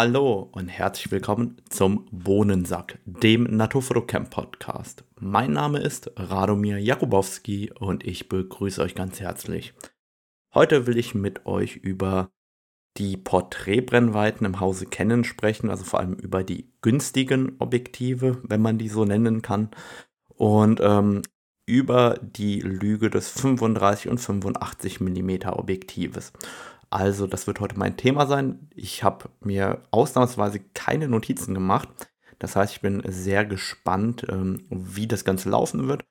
Hallo und herzlich willkommen zum Bohnensack, dem Naturfotocamp Podcast. Mein Name ist Radomir Jakubowski und ich begrüße euch ganz herzlich. Heute will ich mit euch über die Porträtbrennweiten im Hause Canon sprechen, also vor allem über die günstigen Objektive, wenn man die so nennen kann, und ähm, über die Lüge des 35 und 85 mm Objektives. Also, das wird heute mein Thema sein. Ich habe mir ausnahmsweise keine Notizen gemacht. Das heißt, ich bin sehr gespannt, ähm, wie das Ganze laufen wird,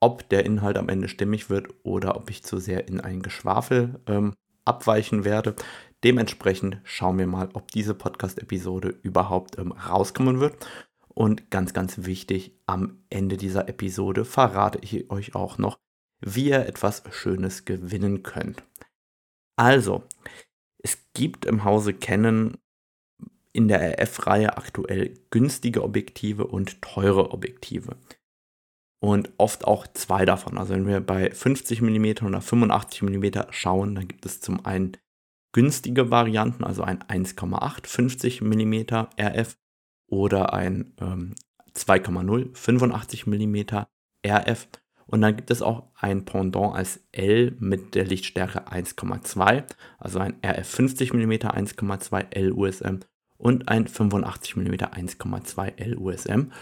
ob der Inhalt am Ende stimmig wird oder ob ich zu sehr in ein Geschwafel ähm, abweichen werde. Dementsprechend schauen wir mal, ob diese Podcast-Episode überhaupt ähm, rauskommen wird. Und ganz, ganz wichtig, am Ende dieser Episode verrate ich euch auch noch, wie ihr etwas Schönes gewinnen könnt. Also, es gibt im Hause Canon in der RF-Reihe aktuell günstige Objektive und teure Objektive. Und oft auch zwei davon. Also wenn wir bei 50 mm oder 85 mm schauen, dann gibt es zum einen günstige Varianten, also ein 1,8 50 mm RF oder ein ähm, 2,0 85 mm RF und dann gibt es auch ein Pendant als L mit der Lichtstärke 1,2, also ein RF 50 mm 1,2 L USM und ein 85 mm 1,2 L USM.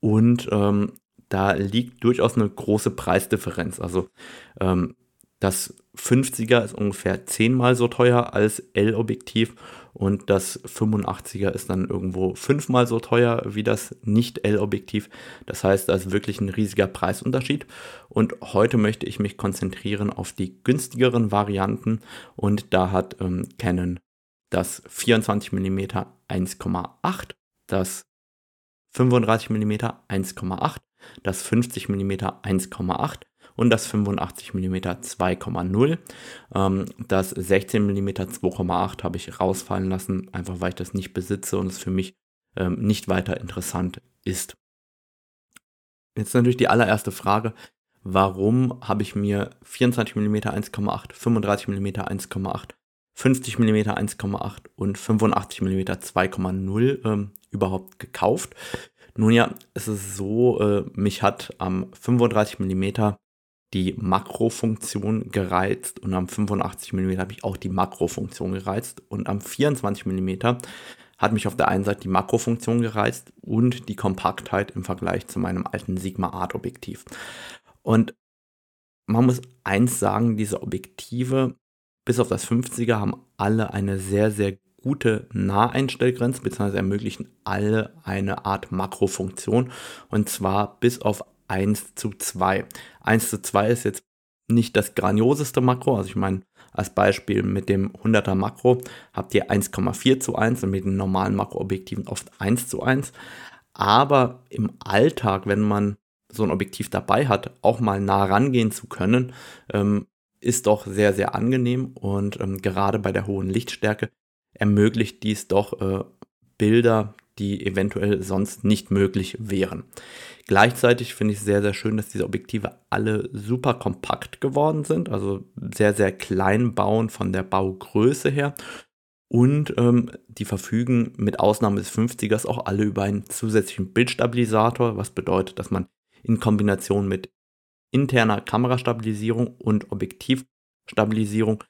Und ähm, da liegt durchaus eine große Preisdifferenz. Also ähm, das 50er ist ungefähr zehnmal so teuer als L-Objektiv und das 85er ist dann irgendwo fünfmal so teuer wie das Nicht-L-Objektiv. Das heißt, da ist wirklich ein riesiger Preisunterschied. Und heute möchte ich mich konzentrieren auf die günstigeren Varianten und da hat ähm, Canon das 24 mm 1,8, das 35 mm 1,8, das 50 mm 1,8 und das 85 mm 2,0. Ähm, das 16 mm 2,8 habe ich rausfallen lassen, einfach weil ich das nicht besitze und es für mich ähm, nicht weiter interessant ist. Jetzt natürlich die allererste Frage, warum habe ich mir 24 mm 1,8, 35 mm 1,8, 50 mm 1,8 und 85 mm 2,0 ähm, überhaupt gekauft? Nun ja, es ist so, äh, mich hat am 35 mm die Makrofunktion gereizt und am 85 mm habe ich auch die Makrofunktion gereizt und am 24 mm hat mich auf der einen Seite die Makrofunktion gereizt und die Kompaktheit im Vergleich zu meinem alten Sigma Art Objektiv. Und man muss eins sagen, diese Objektive bis auf das 50er haben alle eine sehr, sehr gute Naheinstellgrenze, beziehungsweise ermöglichen alle eine Art Makrofunktion. Und zwar bis auf 1 zu 2. 1 zu 2 ist jetzt nicht das grandioseste Makro. Also ich meine, als Beispiel mit dem 100er Makro habt ihr 1,4 zu 1 und mit den normalen Makroobjektiven oft 1 zu 1. Aber im Alltag, wenn man so ein Objektiv dabei hat, auch mal nah rangehen zu können, ähm, ist doch sehr, sehr angenehm und ähm, gerade bei der hohen Lichtstärke ermöglicht dies doch äh, Bilder, die eventuell sonst nicht möglich wären. Gleichzeitig finde ich sehr, sehr schön, dass diese Objektive alle super kompakt geworden sind, also sehr, sehr klein bauen von der Baugröße her. Und ähm, die verfügen mit Ausnahme des 50ers auch alle über einen zusätzlichen Bildstabilisator, was bedeutet, dass man in Kombination mit interner Kamerastabilisierung und Objektivstabilisierung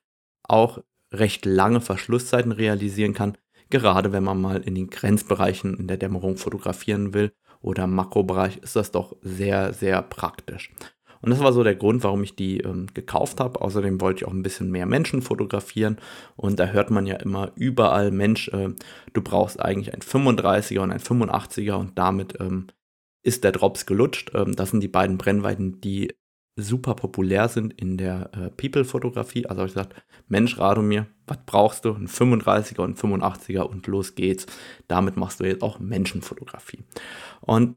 auch recht lange Verschlusszeiten realisieren kann, Gerade wenn man mal in den Grenzbereichen in der Dämmerung fotografieren will oder im Makrobereich, ist das doch sehr, sehr praktisch. Und das war so der Grund, warum ich die ähm, gekauft habe. Außerdem wollte ich auch ein bisschen mehr Menschen fotografieren. Und da hört man ja immer überall, Mensch, äh, du brauchst eigentlich ein 35er und ein 85er und damit ähm, ist der Drops gelutscht. Ähm, das sind die beiden Brennweiten, die super populär sind in der äh, People-Fotografie. Also habe ich gesagt, Mensch, Radomir, was brauchst du? Ein 35er und ein 85er und los geht's. Damit machst du jetzt auch Menschenfotografie. Und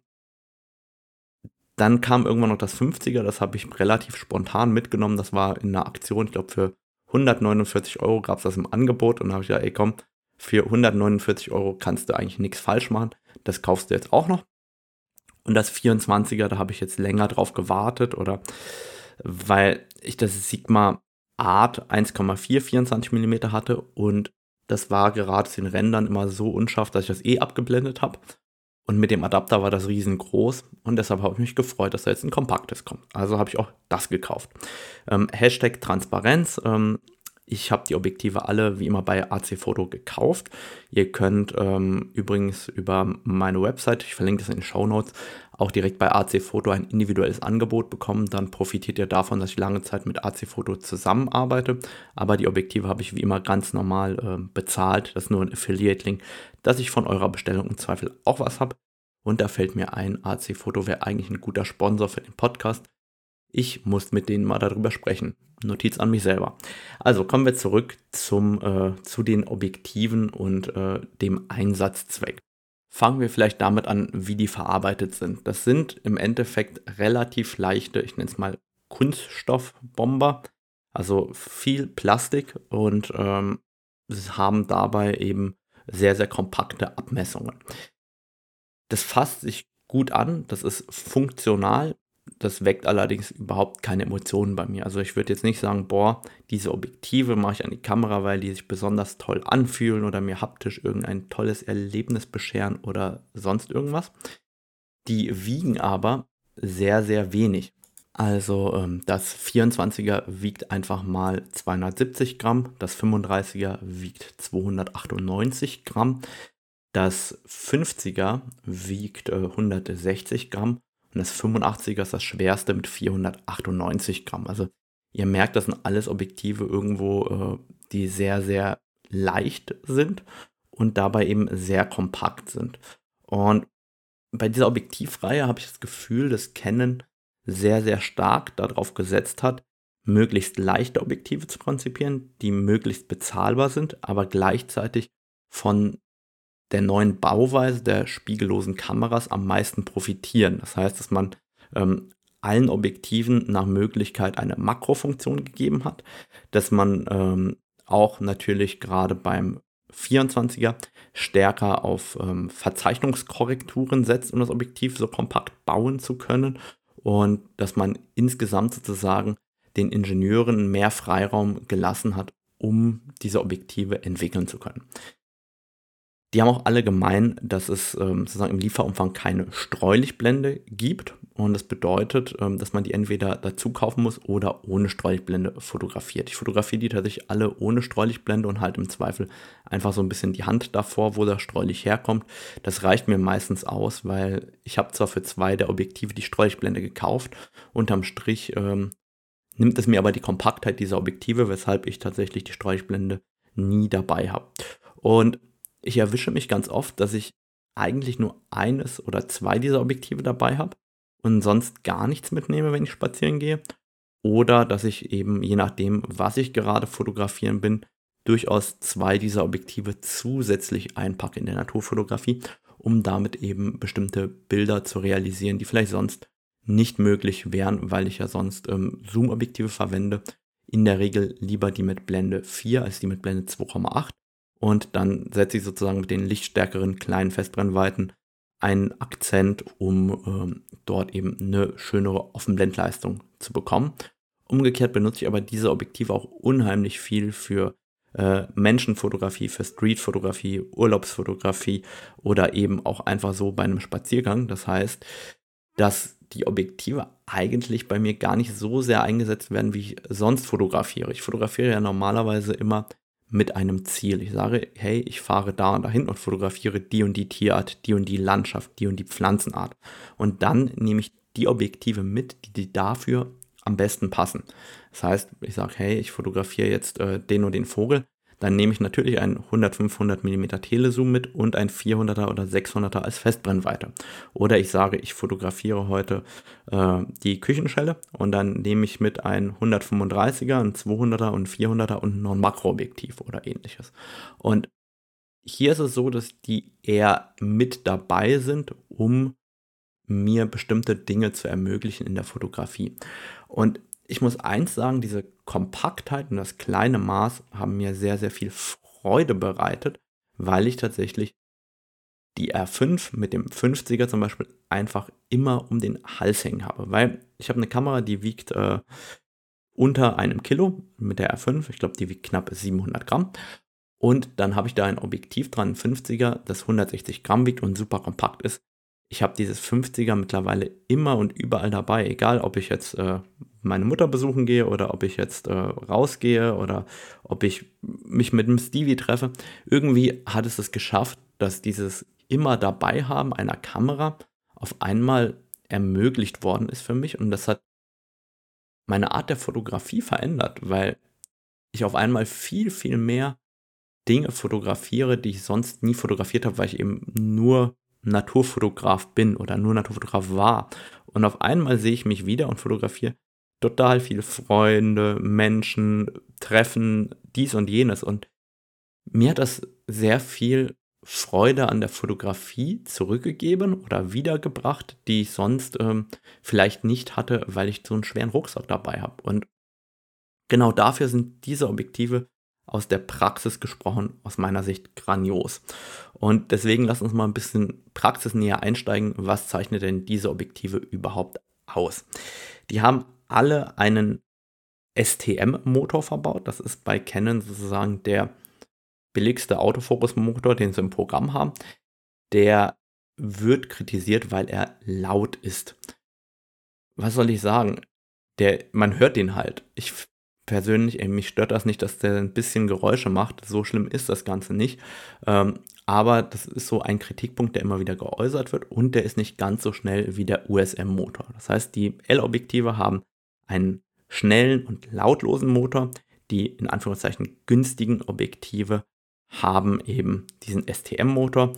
dann kam irgendwann noch das 50er, das habe ich relativ spontan mitgenommen. Das war in einer Aktion, ich glaube für 149 Euro gab es das im Angebot und da habe ich gesagt, ey komm, für 149 Euro kannst du eigentlich nichts falsch machen. Das kaufst du jetzt auch noch. Und das 24er, da habe ich jetzt länger drauf gewartet oder weil ich das Sigma Art 1,4 24 mm hatte und Das war gerade den Rändern immer so unscharf, dass ich das eh abgeblendet habe. Und mit dem Adapter war das riesengroß und deshalb habe ich mich gefreut, dass da jetzt ein kompaktes kommt. Also habe ich auch das gekauft. Ähm, Hashtag Transparenz. Ähm, ich habe die Objektive alle wie immer bei AC Photo gekauft. Ihr könnt ähm, übrigens über meine Website, ich verlinke das in den Show Notes, auch direkt bei AC Photo ein individuelles Angebot bekommen. Dann profitiert ihr davon, dass ich lange Zeit mit AC Photo zusammenarbeite. Aber die Objektive habe ich wie immer ganz normal äh, bezahlt. Das ist nur ein Affiliate-Link, dass ich von eurer Bestellung im Zweifel auch was habe. Und da fällt mir ein, AC Photo wäre eigentlich ein guter Sponsor für den Podcast. Ich muss mit denen mal darüber sprechen. Notiz an mich selber. Also kommen wir zurück zum, äh, zu den Objektiven und äh, dem Einsatzzweck. Fangen wir vielleicht damit an, wie die verarbeitet sind. Das sind im Endeffekt relativ leichte, ich nenne es mal Kunststoffbomber, also viel Plastik und ähm, haben dabei eben sehr, sehr kompakte Abmessungen. Das fasst sich gut an, das ist funktional, das weckt allerdings überhaupt keine Emotionen bei mir. Also ich würde jetzt nicht sagen, boah, diese Objektive mache ich an die Kamera, weil die sich besonders toll anfühlen oder mir haptisch irgendein tolles Erlebnis bescheren oder sonst irgendwas. Die wiegen aber sehr, sehr wenig. Also ähm, das 24er wiegt einfach mal 270 Gramm, das 35er wiegt 298 Gramm, das 50er wiegt äh, 160 Gramm und das 85er ist das schwerste mit 498 Gramm. Also ihr merkt, das sind alles Objektive irgendwo, äh, die sehr, sehr leicht sind und dabei eben sehr kompakt sind. Und bei dieser Objektivreihe habe ich das Gefühl, dass Canon sehr, sehr stark darauf gesetzt hat, möglichst leichte Objektive zu konzipieren, die möglichst bezahlbar sind, aber gleichzeitig von der neuen Bauweise der spiegellosen Kameras am meisten profitieren. Das heißt, dass man ähm, allen Objektiven nach Möglichkeit eine Makrofunktion gegeben hat, dass man ähm, auch natürlich gerade beim 24er stärker auf ähm, Verzeichnungskorrekturen setzt, um das Objektiv so kompakt bauen zu können und dass man insgesamt sozusagen den Ingenieuren mehr Freiraum gelassen hat, um diese Objektive entwickeln zu können. Die haben auch alle gemein, dass es ähm, sozusagen im Lieferumfang keine Streulichtblende gibt. Und das bedeutet, ähm, dass man die entweder dazu kaufen muss oder ohne Streulichtblende fotografiert. Ich fotografiere die tatsächlich alle ohne Streulichtblende und halt im Zweifel einfach so ein bisschen die Hand davor, wo das Streulicht herkommt. Das reicht mir meistens aus, weil ich habe zwar für zwei der Objektive die Streulichtblende gekauft. Unterm Strich ähm, nimmt es mir aber die Kompaktheit dieser Objektive, weshalb ich tatsächlich die Streulichtblende nie dabei habe. Und ich erwische mich ganz oft, dass ich eigentlich nur eines oder zwei dieser Objektive dabei habe und sonst gar nichts mitnehme, wenn ich spazieren gehe. Oder dass ich eben, je nachdem, was ich gerade fotografieren bin, durchaus zwei dieser Objektive zusätzlich einpacke in der Naturfotografie, um damit eben bestimmte Bilder zu realisieren, die vielleicht sonst nicht möglich wären, weil ich ja sonst ähm, Zoom-Objektive verwende. In der Regel lieber die mit Blende 4 als die mit Blende 2,8 und dann setze ich sozusagen mit den lichtstärkeren kleinen Festbrennweiten einen Akzent, um ähm, dort eben eine schönere Offenblendleistung zu bekommen. Umgekehrt benutze ich aber diese Objektive auch unheimlich viel für äh, Menschenfotografie, für Streetfotografie, Urlaubsfotografie oder eben auch einfach so bei einem Spaziergang. Das heißt, dass die Objektive eigentlich bei mir gar nicht so sehr eingesetzt werden, wie ich sonst fotografiere. Ich fotografiere ja normalerweise immer mit einem Ziel. Ich sage, hey, ich fahre da und dahin und fotografiere die und die Tierart, die und die Landschaft, die und die Pflanzenart. Und dann nehme ich die Objektive mit, die, dafür am besten passen. Das heißt, ich sage, hey, ich fotografiere jetzt äh, den und den Vogel dann nehme ich natürlich einen 100-500 mm Telezoom mit und ein 400er oder 600er als Festbrennweite. Oder ich sage, ich fotografiere heute äh, die Küchenschelle und dann nehme ich mit ein 135er, ein 200er und 400er und noch ein Makroobjektiv oder ähnliches. Und hier ist es so, dass die eher mit dabei sind, um mir bestimmte Dinge zu ermöglichen in der Fotografie. Und ich muss eins sagen, diese Kompaktheit und das kleine Maß haben mir sehr, sehr viel Freude bereitet, weil ich tatsächlich die R5 mit dem 50er zum Beispiel einfach immer um den Hals hängen habe. Weil ich habe eine Kamera, die wiegt äh, unter einem Kilo mit der R5. Ich glaube, die wiegt knapp 700 Gramm. Und dann habe ich da ein Objektiv dran, ein 50er, das 160 Gramm wiegt und super kompakt ist. Ich habe dieses 50er mittlerweile immer und überall dabei, egal ob ich jetzt äh, meine Mutter besuchen gehe oder ob ich jetzt äh, rausgehe oder ob ich mich mit dem Stevie treffe. Irgendwie hat es es geschafft, dass dieses immer dabei haben einer Kamera auf einmal ermöglicht worden ist für mich und das hat meine Art der Fotografie verändert, weil ich auf einmal viel, viel mehr Dinge fotografiere, die ich sonst nie fotografiert habe, weil ich eben nur Naturfotograf bin oder nur Naturfotograf war. Und auf einmal sehe ich mich wieder und fotografiere total viele Freunde, Menschen, Treffen, dies und jenes. Und mir hat das sehr viel Freude an der Fotografie zurückgegeben oder wiedergebracht, die ich sonst ähm, vielleicht nicht hatte, weil ich so einen schweren Rucksack dabei habe. Und genau dafür sind diese Objektive aus der Praxis gesprochen, aus meiner Sicht grandios. Und deswegen lass uns mal ein bisschen praxisnäher einsteigen. Was zeichnet denn diese Objektive überhaupt aus? Die haben alle einen STM-Motor verbaut. Das ist bei Canon sozusagen der billigste Autofokus-Motor, den sie im Programm haben. Der wird kritisiert, weil er laut ist. Was soll ich sagen? Der, man hört den halt. Ich persönlich, ey, mich stört das nicht, dass der ein bisschen Geräusche macht. So schlimm ist das Ganze nicht. Ähm, aber das ist so ein Kritikpunkt, der immer wieder geäußert wird und der ist nicht ganz so schnell wie der USM-Motor. Das heißt, die L-Objektive haben einen schnellen und lautlosen Motor. Die in Anführungszeichen günstigen Objektive haben eben diesen STM-Motor.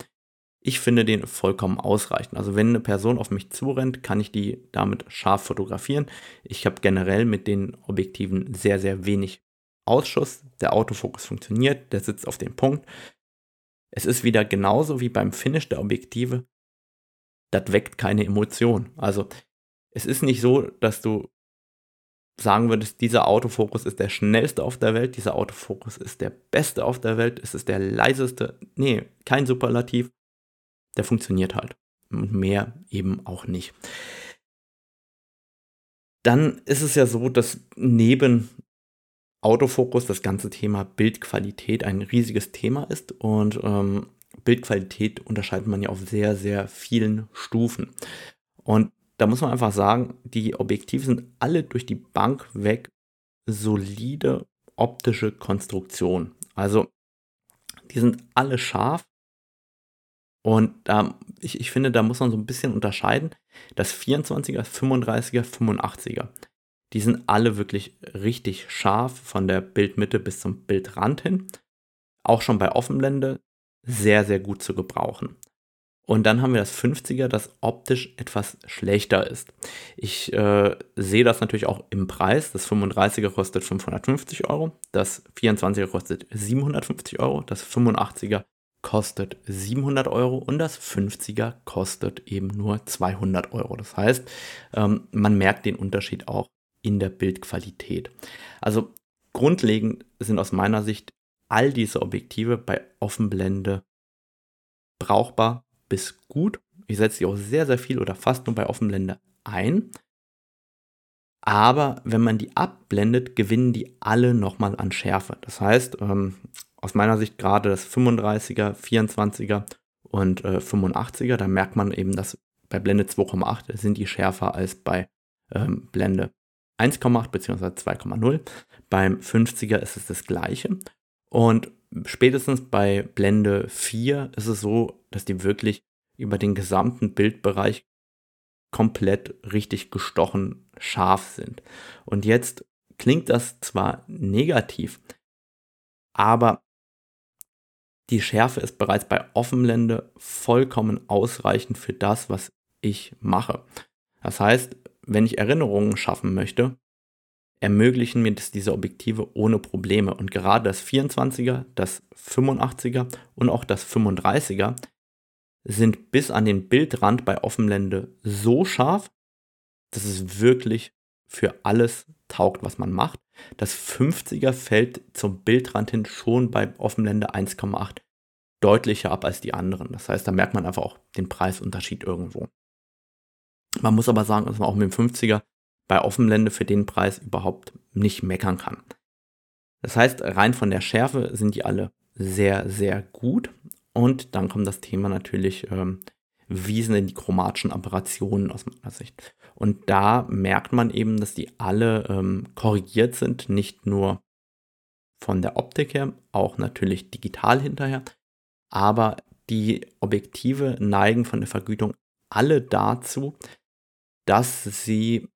Ich finde den vollkommen ausreichend. Also wenn eine Person auf mich zurennt, kann ich die damit scharf fotografieren. Ich habe generell mit den Objektiven sehr, sehr wenig Ausschuss. Der Autofokus funktioniert, der sitzt auf dem Punkt. Es ist wieder genauso wie beim Finish der Objektive. Das weckt keine Emotion. Also es ist nicht so, dass du sagen würdest, dieser Autofokus ist der schnellste auf der Welt, dieser Autofokus ist der beste auf der Welt, es ist der leiseste. Nee, kein Superlativ der funktioniert halt. Und mehr eben auch nicht. Dann ist es ja so, dass neben Autofokus das ganze Thema Bildqualität ein riesiges Thema ist und ähm, Bildqualität unterscheidet man ja auf sehr, sehr vielen Stufen. Und da muss man einfach sagen, die Objektive sind alle durch die Bank weg solide optische Konstruktion. Also die sind alle scharf, und da, ich, ich finde, da muss man so ein bisschen unterscheiden. Das 24er, 35er, 85er, die sind alle wirklich richtig scharf von der Bildmitte bis zum Bildrand hin. Auch schon bei Offenblende sehr, sehr gut zu gebrauchen. Und dann haben wir das 50er, das optisch etwas schlechter ist. Ich äh, sehe das natürlich auch im Preis. Das 35er kostet 550 Euro, das 24er kostet 750 Euro, das 85er kostet 700 Euro und das 50er kostet eben nur 200 Euro. Das heißt, ähm, man merkt den Unterschied auch in der Bildqualität. Also grundlegend sind aus meiner Sicht all diese Objektive bei Offenblende brauchbar bis gut. Ich setze sie auch sehr, sehr viel oder fast nur bei Offenblende ein. Aber wenn man die abblendet, gewinnen die alle nochmal an Schärfe. Das heißt, ähm, aus meiner Sicht gerade das 35er, 24er und äh, 85er, da merkt man eben, dass bei Blende 2,8 sind die schärfer als bei ähm, Blende 1,8 bzw. 2,0. Beim 50er ist es das gleiche. Und spätestens bei Blende 4 ist es so, dass die wirklich über den gesamten Bildbereich komplett richtig gestochen scharf sind. Und jetzt klingt das zwar negativ, aber die Schärfe ist bereits bei Offenblende vollkommen ausreichend für das, was ich mache. Das heißt, wenn ich Erinnerungen schaffen möchte, ermöglichen mir das diese Objektive ohne Probleme. Und gerade das 24er, das 85er und auch das 35er sind bis an den Bildrand bei Offenblende so scharf, dass es wirklich für alles taugt, was man macht. Das 50er fällt zum Bildrand hin schon bei Offenblende 1,8 deutlicher ab als die anderen. Das heißt, da merkt man einfach auch den Preisunterschied irgendwo. Man muss aber sagen, dass man auch mit dem 50er bei Offenblende für den Preis überhaupt nicht meckern kann. Das heißt, rein von der Schärfe sind die alle sehr, sehr gut. Und dann kommt das Thema natürlich, ähm, wie sind denn die chromatischen Aberrationen aus meiner Sicht? Und da merkt man eben, dass die alle ähm, korrigiert sind, nicht nur von der Optik her, auch natürlich digital hinterher, aber die Objektive neigen von der Vergütung alle dazu, dass sie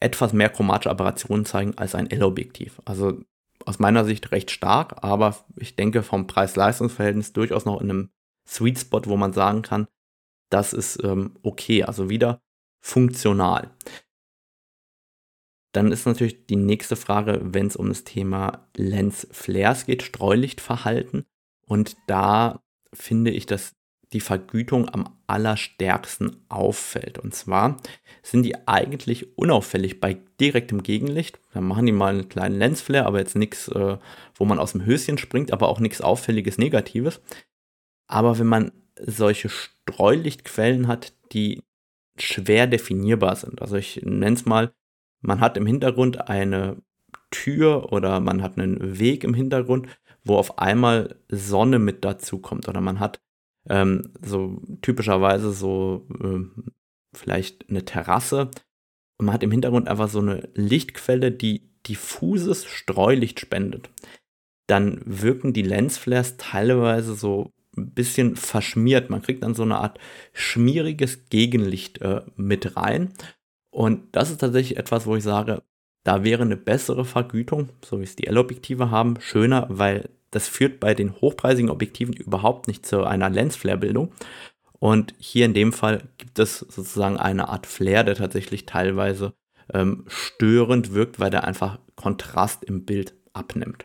etwas mehr chromatische Aberrationen zeigen als ein L-Objektiv. Also aus meiner Sicht recht stark, aber ich denke vom Preis-Leistungs-Verhältnis durchaus noch in einem Sweet Spot, wo man sagen kann, das ist ähm, okay, also wieder funktional. Dann ist natürlich die nächste Frage, wenn es um das Thema Lens Flares geht, Streulichtverhalten. Und da finde ich, dass die Vergütung am allerstärksten auffällt. Und zwar sind die eigentlich unauffällig bei direktem Gegenlicht. Dann machen die mal einen kleinen Lensflare, aber jetzt nichts, äh, wo man aus dem Höschen springt, aber auch nichts Auffälliges Negatives. Aber wenn man solche Streulichtquellen hat, die schwer definierbar sind, also ich nenne es mal, man hat im Hintergrund eine Tür oder man hat einen Weg im Hintergrund, wo auf einmal Sonne mit dazu kommt oder man hat ähm, so typischerweise so äh, vielleicht eine Terrasse. Und man hat im Hintergrund einfach so eine Lichtquelle, die diffuses Streulicht spendet. Dann wirken die Lensflares teilweise so ein bisschen verschmiert. Man kriegt dann so eine Art schmieriges Gegenlicht äh, mit rein. Und das ist tatsächlich etwas, wo ich sage, da wäre eine bessere Vergütung, so wie es die L-Objektive haben, schöner, weil das führt bei den hochpreisigen Objektiven überhaupt nicht zu einer Lensflare-Bildung. Und hier in dem Fall gibt es sozusagen eine Art Flare, der tatsächlich teilweise ähm, störend wirkt, weil der einfach Kontrast im Bild abnimmt.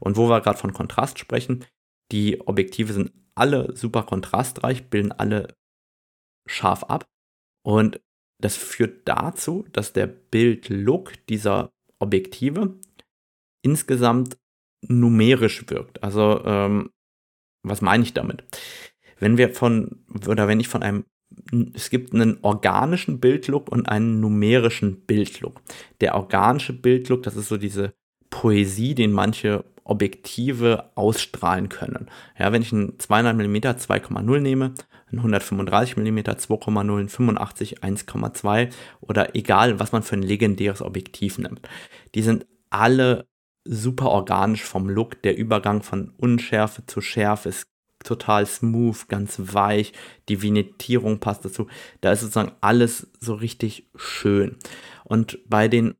Und wo wir gerade von Kontrast sprechen, die Objektive sind alle super kontrastreich, bilden alle scharf ab. Und das führt dazu, dass der Bildlook dieser Objektive insgesamt numerisch wirkt. Also, ähm, was meine ich damit? Wenn wir von, oder wenn ich von einem, es gibt einen organischen Bildlook und einen numerischen Bildlook. Der organische Bildlook, das ist so diese Poesie, den manche Objektive ausstrahlen können. Ja, wenn ich einen 200 mm 2,0 nehme, einen 135 mm 2,0, einen 85 1,2 oder egal, was man für ein legendäres Objektiv nimmt, die sind alle super organisch vom Look. Der Übergang von Unschärfe zu Schärfe ist total smooth, ganz weich. Die Vignettierung passt dazu. Da ist sozusagen alles so richtig schön. Und bei den,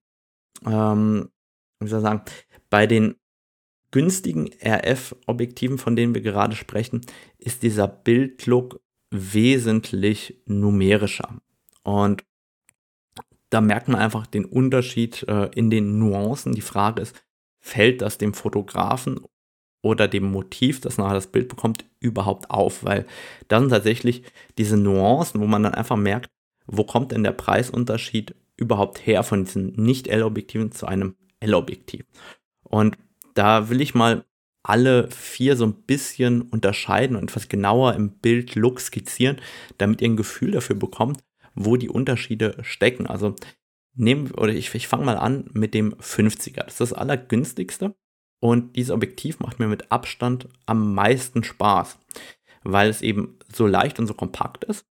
ähm, wie soll ich sagen, bei den günstigen RF-Objektiven, von denen wir gerade sprechen, ist dieser Bildlook wesentlich numerischer. Und da merkt man einfach den Unterschied äh, in den Nuancen. Die Frage ist, fällt das dem Fotografen oder dem Motiv, das nachher das Bild bekommt, überhaupt auf, weil das sind tatsächlich diese Nuancen, wo man dann einfach merkt, wo kommt denn der Preisunterschied überhaupt her von diesen Nicht-L-Objektiven zu einem L-Objektiv. Und da will ich mal alle vier so ein bisschen unterscheiden und etwas genauer im Bild-Look skizzieren, damit ihr ein Gefühl dafür bekommt, wo die Unterschiede stecken. Also nehmen, oder ich, ich fange mal an mit dem 50er. Das ist das allergünstigste. Und dieses Objektiv macht mir mit Abstand am meisten Spaß, weil es eben so leicht und so kompakt ist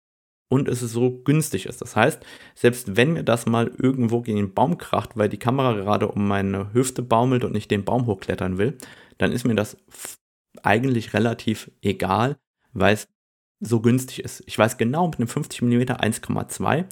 und es so günstig ist. Das heißt, selbst wenn mir das mal irgendwo gegen den Baum kracht, weil die Kamera gerade um meine Hüfte baumelt und ich den Baum hochklettern will, dann ist mir das eigentlich relativ egal, weil es so günstig ist. Ich weiß genau mit einem 50 mm 1,2,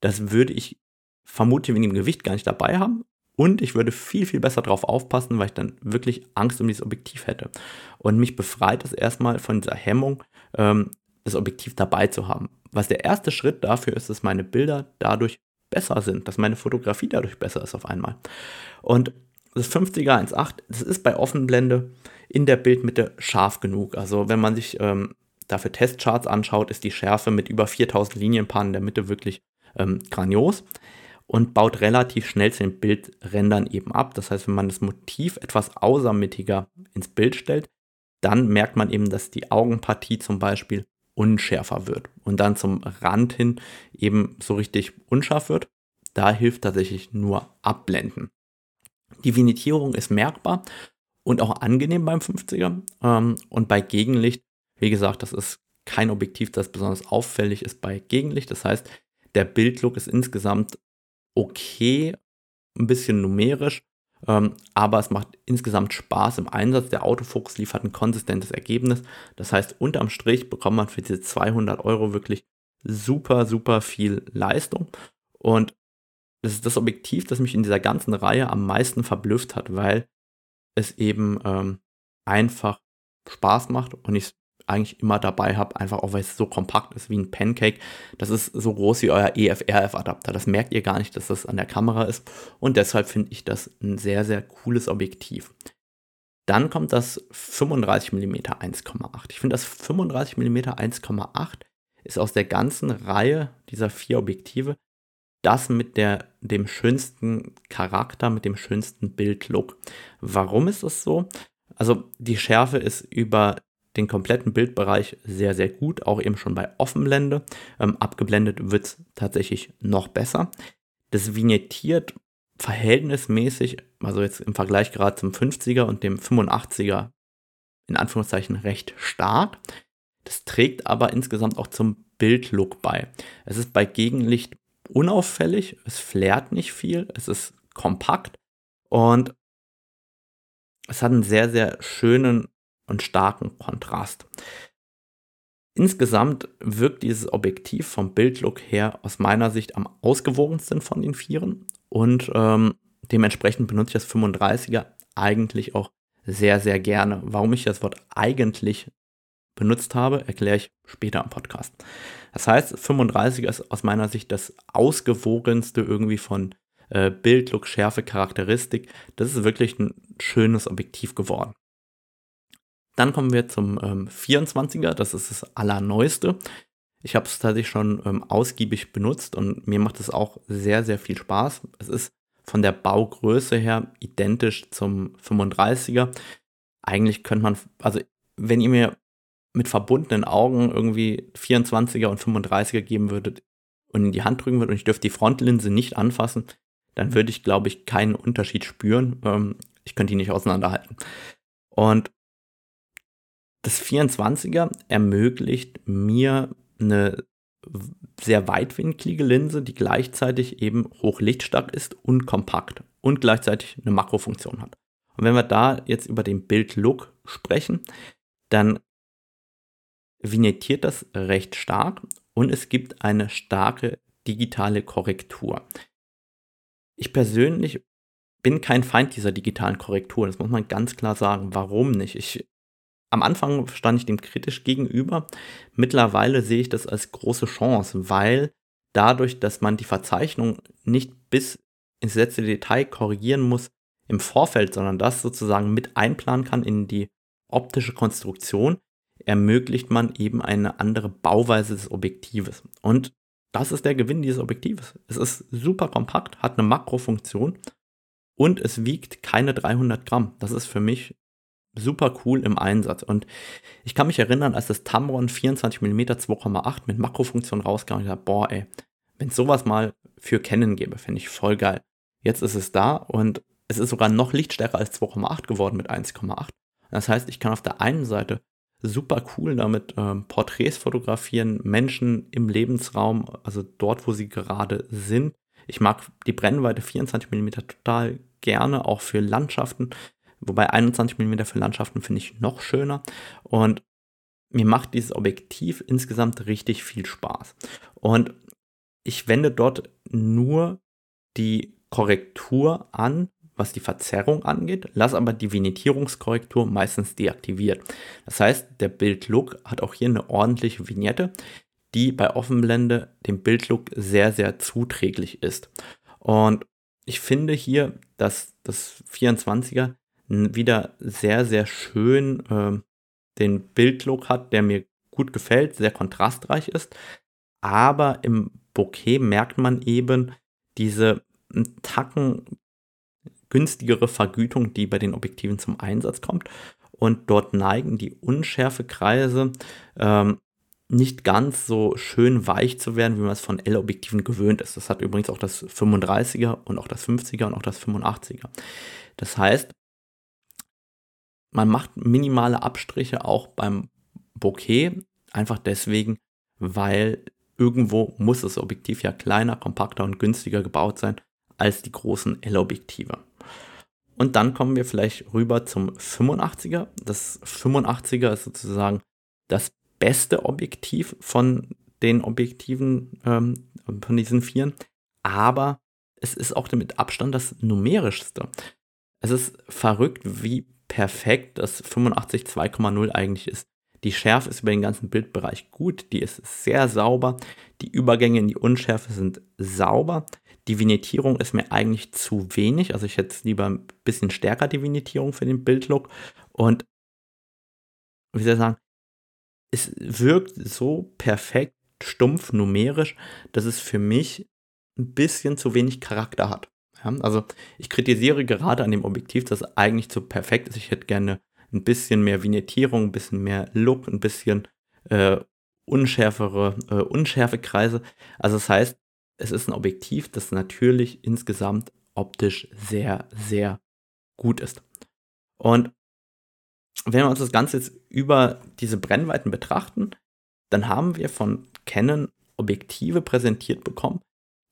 das würde ich vermutlich wegen dem Gewicht gar nicht dabei haben. Und ich würde viel, viel besser drauf aufpassen, weil ich dann wirklich Angst um dieses Objektiv hätte. Und mich befreit es erstmal von dieser Hemmung, ähm, das Objektiv dabei zu haben. Was der erste Schritt dafür ist, dass meine Bilder dadurch besser sind, dass meine Fotografie dadurch besser ist auf einmal. Und das 50er 1.8, das ist bei Offenblende in der Bildmitte scharf genug. Also wenn man sich ähm, dafür Testcharts anschaut, ist die Schärfe mit über 4000 Linienpaaren in der Mitte wirklich ähm, grandios und baut relativ schnell zu den Bildrändern eben ab. Das heißt, wenn man das Motiv etwas außermittiger ins Bild stellt, dann merkt man eben, dass die Augenpartie zum Beispiel unschärfer wird und dann zum Rand hin eben so richtig unscharf wird. Da hilft tatsächlich nur Abblenden. Die Vignettierung ist merkbar und auch angenehm beim 50er. Ähm, und bei Gegenlicht, wie gesagt, das ist kein Objektiv, das besonders auffällig ist bei Gegenlicht. Das heißt, der Bildlook ist insgesamt okay, ein bisschen numerisch, aber es macht insgesamt Spaß im Einsatz. Der Autofokus liefert ein konsistentes Ergebnis. Das heißt, unterm Strich bekommt man für diese 200 Euro wirklich super, super viel Leistung. Und das ist das Objektiv, das mich in dieser ganzen Reihe am meisten verblüfft hat, weil es eben ähm, einfach Spaß macht und ich es eigentlich immer dabei habe, einfach auch weil es so kompakt ist wie ein Pancake. Das ist so groß wie euer EF-RF-Adapter. Das merkt ihr gar nicht, dass das an der Kamera ist. Und deshalb finde ich das ein sehr, sehr cooles Objektiv. Dann kommt das 35 mm 1,8. Ich finde das 35 mm 1,8 ist aus der ganzen Reihe dieser vier Objektive das mit der, dem schönsten Charakter, mit dem schönsten Bildlook. Warum ist das so? Also die Schärfe ist über den kompletten Bildbereich sehr, sehr gut, auch eben schon bei Offenblende. Ähm, abgeblendet wird es tatsächlich noch besser. Das vignettiert verhältnismäßig, also jetzt im Vergleich gerade zum 50er und dem 85er, in Anführungszeichen recht stark. Das trägt aber insgesamt auch zum Bildlook bei. Es ist bei Gegenlicht unauffällig, es flärt nicht viel, es ist kompakt und es hat einen sehr, sehr schönen und starken Kontrast. Insgesamt wirkt dieses Objektiv vom Bildlook her aus meiner Sicht am ausgewogensten von den Vieren und ähm, dementsprechend benutze ich das 35er eigentlich auch sehr, sehr gerne. Warum ich das Wort eigentlich benutzt habe, erkläre ich später im Podcast. Das heißt, 35er ist aus meiner Sicht das ausgewogenste irgendwie von äh, Bild, Look, Schärfe, Charakteristik. Das ist wirklich ein schönes Objektiv geworden. Dann kommen wir zum ähm, 24er, das ist das allerneueste. Ich habe es tatsächlich schon ähm, ausgiebig benutzt und mir macht es auch sehr, sehr viel Spaß. Es ist von der Baugröße her identisch zum 35er. Eigentlich könnte man, also wenn ihr mir mit verbundenen Augen irgendwie 24er und 35er geben würdet und in die Hand drücken würdet und ich dürfte die Frontlinse nicht anfassen, dann würde ich, glaube ich, keinen Unterschied spüren. Ähm, ich könnte die nicht auseinanderhalten. Und das 24er ermöglicht mir eine sehr weitwinklige Linse, die gleichzeitig eben hochlichtstark ist und kompakt und gleichzeitig eine Makrofunktion hat. Und wenn wir da jetzt über den Bildlook sprechen, dann vignettiert das recht stark und es gibt eine starke digitale Korrektur. Ich persönlich bin kein Feind dieser digitalen Korrektur, das muss man ganz klar sagen. Warum nicht? Ich, am Anfang stand ich dem kritisch gegenüber. Mittlerweile sehe ich das als große Chance, weil dadurch, dass man die Verzeichnung nicht bis ins letzte Detail korrigieren muss im Vorfeld, sondern das sozusagen mit einplanen kann in die optische Konstruktion, ermöglicht man eben eine andere Bauweise des Objektives. Und das ist der Gewinn dieses Objektives. Es ist super kompakt, hat eine Makrofunktion und es wiegt keine 300 Gramm. Das ist für mich super cool im Einsatz. Und ich kann mich erinnern, als das Tamron 24 mm 2,8 mit Makrofunktion rauskam, ich dachte, boah, ey, wenn es sowas mal für Canon gäbe, fände ich voll geil. Jetzt ist es da und es ist sogar noch lichtstärker als 2,8 geworden mit 1,8. Das heißt, ich kann auf der einen Seite super cool damit ähm, Porträts fotografieren, Menschen im Lebensraum, also dort, wo sie gerade sind. Ich mag die Brennweite 24 mm total gerne, auch für Landschaften. Wobei 21 mm für Landschaften finde ich noch schöner. Und mir macht dieses Objektiv insgesamt richtig viel Spaß. Und ich wende dort nur die Korrektur an, was die Verzerrung angeht, lass aber die Vignettierungskorrektur meistens deaktiviert. Das heißt, der Bildlook hat auch hier eine ordentliche Vignette, die bei Offenblende dem Bildlook sehr, sehr zuträglich ist. Und ich finde hier, dass das 24er wieder sehr, sehr schön äh, den Bildlook hat, der mir gut gefällt, sehr kontrastreich ist. Aber im Bokeh merkt man eben diese Tacken günstigere Vergütung, die bei den Objektiven zum Einsatz kommt. Und dort neigen die Unschärfekreise ähm, nicht ganz so schön weich zu werden, wie man es von L-Objektiven gewöhnt ist. Das hat übrigens auch das 35er und auch das 50er und auch das 85er. Das heißt, man macht minimale Abstriche auch beim Bokeh, einfach deswegen, weil irgendwo muss das Objektiv ja kleiner, kompakter und günstiger gebaut sein als die großen L-Objektive. Und dann kommen wir vielleicht rüber zum 85er. Das 85er ist sozusagen das beste Objektiv von den Objektiven, ähm, von diesen vieren. Aber es ist auch mit Abstand das numerischste. Es ist verrückt, wie perfekt das 85 2,0 eigentlich ist. Die Schärfe ist über den ganzen Bildbereich gut, die ist sehr sauber, die Übergänge in die Unschärfe sind sauber, die Vignettierung ist mir eigentlich zu wenig, also ich hätte lieber ein bisschen stärker die Vignettierung für den Bildlook und wie soll ich sagen, es wirkt so perfekt stumpf numerisch, dass es für mich ein bisschen zu wenig Charakter hat. Ja, also ich kritisiere gerade an dem Objektiv, dass es eigentlich zu perfekt ist. Ich hätte gerne ein bisschen mehr Vignettierung, ein bisschen mehr Look, ein bisschen äh, unschärfere, äh, unschärfe Kreise. Also das heißt, es ist ein Objektiv, das natürlich insgesamt optisch sehr, sehr gut ist. Und wenn wir uns das Ganze jetzt über diese Brennweiten betrachten, dann haben wir von Canon Objektive präsentiert bekommen,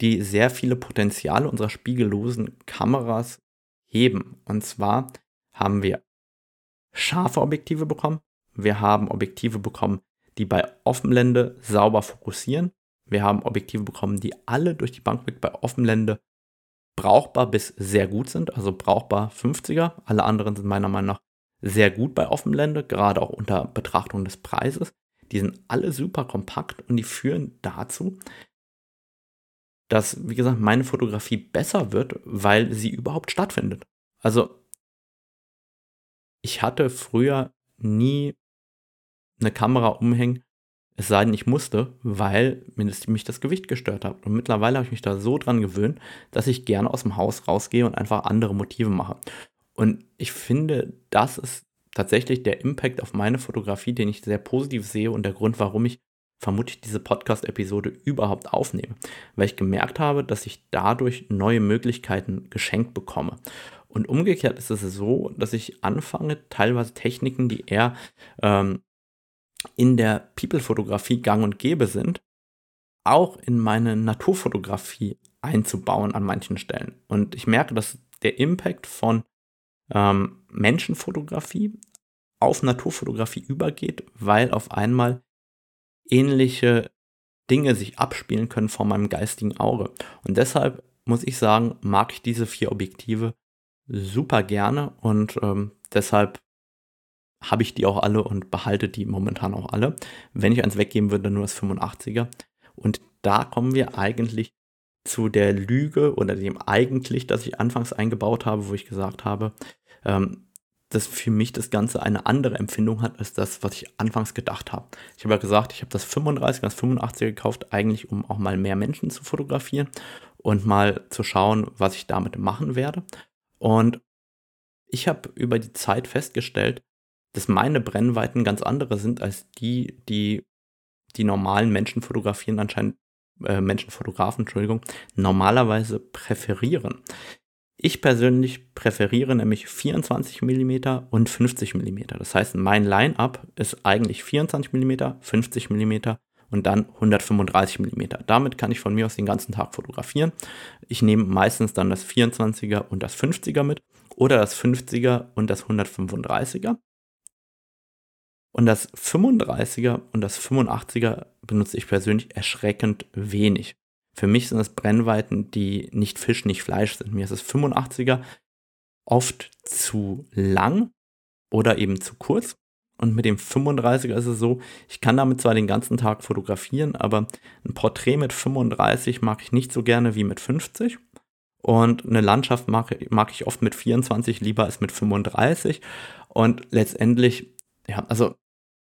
die sehr viele Potenziale unserer spiegellosen Kameras heben. Und zwar haben wir scharfe Objektive bekommen. Wir haben Objektive bekommen, die bei Offenblende sauber fokussieren. Wir haben Objektive bekommen, die alle durch die Bank weg bei Offenblende brauchbar bis sehr gut sind, also brauchbar 50er. Alle anderen sind meiner Meinung nach sehr gut bei Offenblende, gerade auch unter Betrachtung des Preises. Die sind alle super kompakt und die führen dazu, dass, wie gesagt, meine Fotografie besser wird, weil sie überhaupt stattfindet. Also ich hatte früher nie eine Kamera umhängen, es sei denn, ich musste, weil mich das Gewicht gestört hat. Und mittlerweile habe ich mich da so dran gewöhnt, dass ich gerne aus dem Haus rausgehe und einfach andere Motive mache. Und ich finde, das ist tatsächlich der Impact auf meine Fotografie, den ich sehr positiv sehe und der Grund, warum ich vermutlich diese Podcast-Episode überhaupt aufnehme. Weil ich gemerkt habe, dass ich dadurch neue Möglichkeiten geschenkt bekomme. Und umgekehrt ist es so, dass ich anfange, teilweise Techniken, die eher ähm, in der People-Fotografie gang und gäbe sind, auch in meine Naturfotografie einzubauen an manchen Stellen. Und ich merke, dass der Impact von ähm, Menschenfotografie auf Naturfotografie übergeht, weil auf einmal ähnliche Dinge sich abspielen können vor meinem geistigen Auge. Und deshalb muss ich sagen, mag ich diese vier Objektive super gerne und ähm, deshalb habe ich die auch alle und behalte die momentan auch alle. Wenn ich eins weggeben würde, dann nur das 85er. Und da kommen wir eigentlich zu der Lüge oder dem eigentlich, das ich anfangs eingebaut habe, wo ich gesagt habe, ähm, dass für mich das Ganze eine andere Empfindung hat als das, was ich anfangs gedacht habe. Ich habe ja gesagt, ich habe das 35 das 85er gekauft, eigentlich um auch mal mehr Menschen zu fotografieren und mal zu schauen, was ich damit machen werde. Und ich habe über die Zeit festgestellt, dass meine Brennweiten ganz andere sind als die, die die normalen Menschen fotografieren, anscheinend äh, Menschenfotografen, Entschuldigung, normalerweise präferieren. Ich persönlich präferiere nämlich 24 mm und 50 mm. Das heißt, mein Line-up ist eigentlich 24 mm, 50 mm und dann 135 mm. Damit kann ich von mir aus den ganzen Tag fotografieren. Ich nehme meistens dann das 24er und das 50er mit oder das 50er und das 135er. Und das 35er und das 85er benutze ich persönlich erschreckend wenig. Für mich sind das Brennweiten, die nicht Fisch, nicht Fleisch sind. Mir ist das 85er oft zu lang oder eben zu kurz. Und mit dem 35er ist es so, ich kann damit zwar den ganzen Tag fotografieren, aber ein Porträt mit 35 mag ich nicht so gerne wie mit 50. Und eine Landschaft mag, mag ich oft mit 24 lieber als mit 35. Und letztendlich, ja, also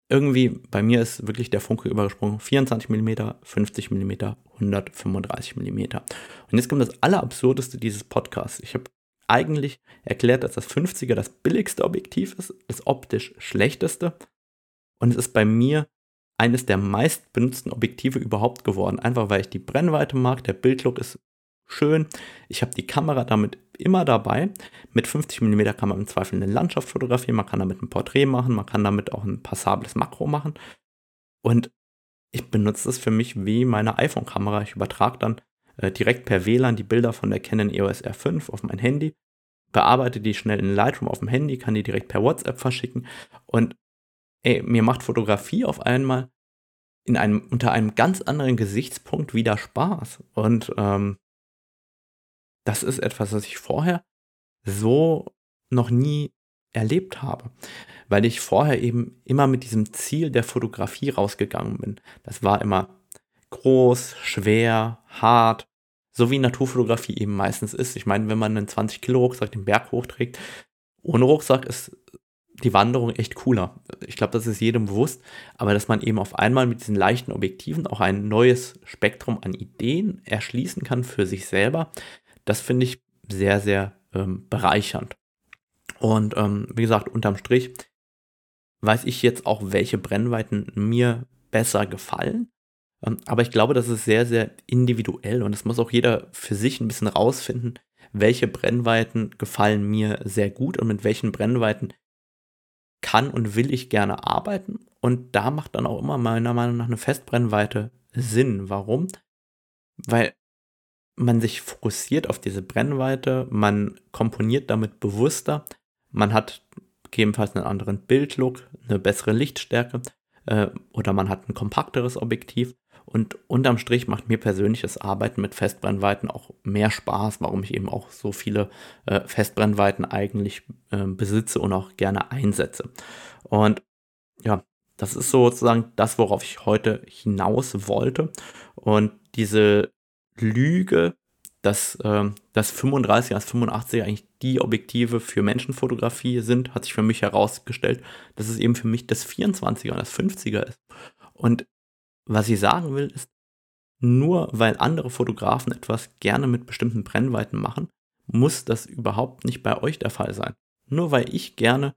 irgendwie bei mir ist wirklich der Funke übergesprungen. 24 mm, 50 mm, 135 mm. Und jetzt kommt das Allerabsurdeste dieses Podcasts. Ich habe eigentlich erklärt, dass das 50er das billigste Objektiv ist, das optisch schlechteste. Und es ist bei mir eines der meist benutzten Objektive überhaupt geworden. Einfach weil ich die Brennweite mag. Der Bildlook ist schön. Ich habe die Kamera damit immer dabei. Mit 50 mm kann man im Zweifel eine Landschaft fotografieren, man kann damit ein Porträt machen, man kann damit auch ein passables Makro machen. Und ich benutze es für mich wie meine iPhone-Kamera. Ich übertrage dann äh, direkt per WLAN die Bilder von der Canon EOS R5 auf mein Handy, bearbeite die schnell in Lightroom auf dem Handy, kann die direkt per WhatsApp verschicken und ey, mir macht Fotografie auf einmal in einem, unter einem ganz anderen Gesichtspunkt wieder Spaß. Und ähm, das ist etwas, was ich vorher so noch nie erlebt habe, weil ich vorher eben immer mit diesem Ziel der Fotografie rausgegangen bin. Das war immer groß, schwer, hart, so wie Naturfotografie eben meistens ist. Ich meine, wenn man einen 20 Kilo Rucksack den Berg hochträgt, ohne Rucksack ist die Wanderung echt cooler. Ich glaube, das ist jedem bewusst, aber dass man eben auf einmal mit diesen leichten Objektiven auch ein neues Spektrum an Ideen erschließen kann für sich selber, das finde ich sehr, sehr ähm, bereichernd. Und ähm, wie gesagt, unterm Strich weiß ich jetzt auch, welche Brennweiten mir besser gefallen. Ähm, aber ich glaube, das ist sehr, sehr individuell und das muss auch jeder für sich ein bisschen rausfinden, welche Brennweiten gefallen mir sehr gut und mit welchen Brennweiten kann und will ich gerne arbeiten. Und da macht dann auch immer meiner Meinung nach eine Festbrennweite Sinn. Warum? Weil man sich fokussiert auf diese Brennweite, man komponiert damit bewusster, man hat gegebenenfalls einen anderen Bildlook, eine bessere Lichtstärke äh, oder man hat ein kompakteres Objektiv. Und unterm Strich macht mir persönliches Arbeiten mit Festbrennweiten auch mehr Spaß, warum ich eben auch so viele äh, Festbrennweiten eigentlich äh, besitze und auch gerne einsetze. Und ja, das ist sozusagen das, worauf ich heute hinaus wollte. Und diese Lüge, dass äh, das 35 als 85 eigentlich die Objektive für Menschenfotografie sind, hat sich für mich herausgestellt, dass es eben für mich das 24er und das 50er ist. Und was ich sagen will, ist, nur weil andere Fotografen etwas gerne mit bestimmten Brennweiten machen, muss das überhaupt nicht bei euch der Fall sein. Nur weil ich gerne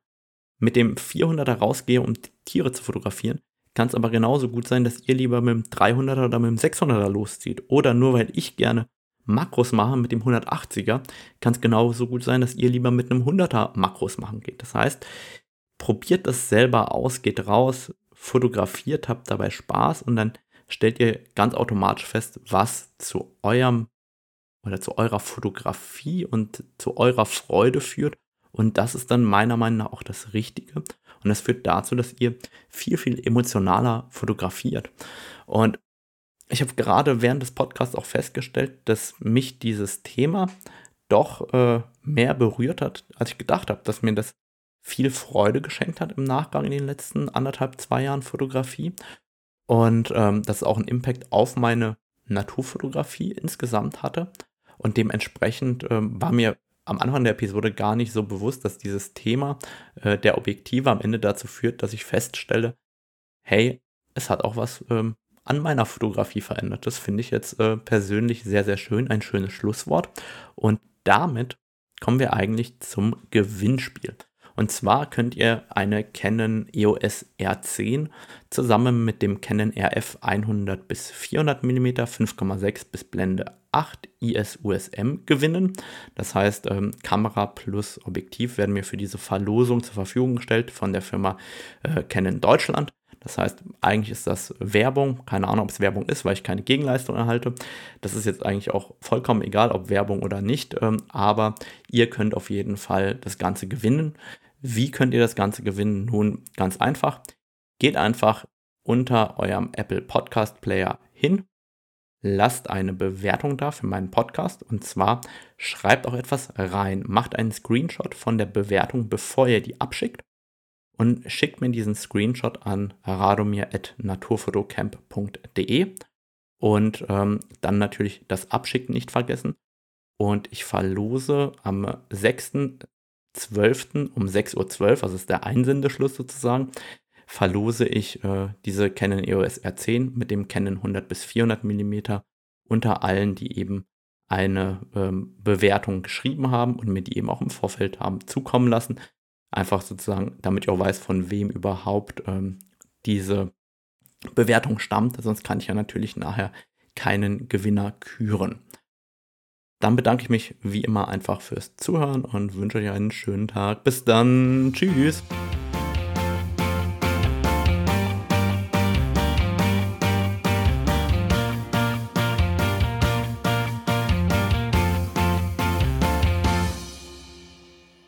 mit dem 400er rausgehe, um Tiere zu fotografieren, kann es aber genauso gut sein, dass ihr lieber mit dem 300er oder mit dem 600er loszieht. Oder nur weil ich gerne Makros mache mit dem 180er, kann es genauso gut sein, dass ihr lieber mit einem 100er Makros machen geht. Das heißt, probiert das selber aus, geht raus, fotografiert, habt dabei Spaß und dann stellt ihr ganz automatisch fest, was zu eurem oder zu eurer Fotografie und zu eurer Freude führt. Und das ist dann meiner Meinung nach auch das Richtige. Und das führt dazu, dass ihr viel, viel emotionaler fotografiert. Und ich habe gerade während des Podcasts auch festgestellt, dass mich dieses Thema doch äh, mehr berührt hat, als ich gedacht habe, dass mir das viel Freude geschenkt hat im Nachgang in den letzten anderthalb, zwei Jahren Fotografie. Und ähm, dass es auch einen Impact auf meine Naturfotografie insgesamt hatte. Und dementsprechend ähm, war mir am Anfang der Episode gar nicht so bewusst, dass dieses Thema äh, der Objektive am Ende dazu führt, dass ich feststelle, hey, es hat auch was ähm, an meiner Fotografie verändert. Das finde ich jetzt äh, persönlich sehr, sehr schön, ein schönes Schlusswort. Und damit kommen wir eigentlich zum Gewinnspiel. Und zwar könnt ihr eine Canon EOS R10 zusammen mit dem Canon RF 100 bis 400 mm 5,6 bis Blende 8 IS-USM gewinnen. Das heißt, ähm, Kamera plus Objektiv werden mir für diese Verlosung zur Verfügung gestellt von der Firma äh, Canon Deutschland. Das heißt, eigentlich ist das Werbung. Keine Ahnung, ob es Werbung ist, weil ich keine Gegenleistung erhalte. Das ist jetzt eigentlich auch vollkommen egal, ob Werbung oder nicht. Ähm, aber ihr könnt auf jeden Fall das Ganze gewinnen. Wie könnt ihr das Ganze gewinnen? Nun ganz einfach. Geht einfach unter eurem Apple Podcast Player hin, lasst eine Bewertung da für meinen Podcast und zwar schreibt auch etwas rein, macht einen Screenshot von der Bewertung, bevor ihr die abschickt und schickt mir diesen Screenshot an radomir.naturfotocamp.de und ähm, dann natürlich das Abschicken nicht vergessen. Und ich verlose am 6. 12. um 6.12 Uhr, also ist der Einsendeschluss sozusagen, verlose ich äh, diese Canon EOS R10 mit dem Canon 100 bis 400 mm unter allen, die eben eine ähm, Bewertung geschrieben haben und mir die eben auch im Vorfeld haben zukommen lassen. Einfach sozusagen, damit ich auch weiß, von wem überhaupt ähm, diese Bewertung stammt. Sonst kann ich ja natürlich nachher keinen Gewinner küren. Dann bedanke ich mich wie immer einfach fürs Zuhören und wünsche euch einen schönen Tag. Bis dann. Tschüss.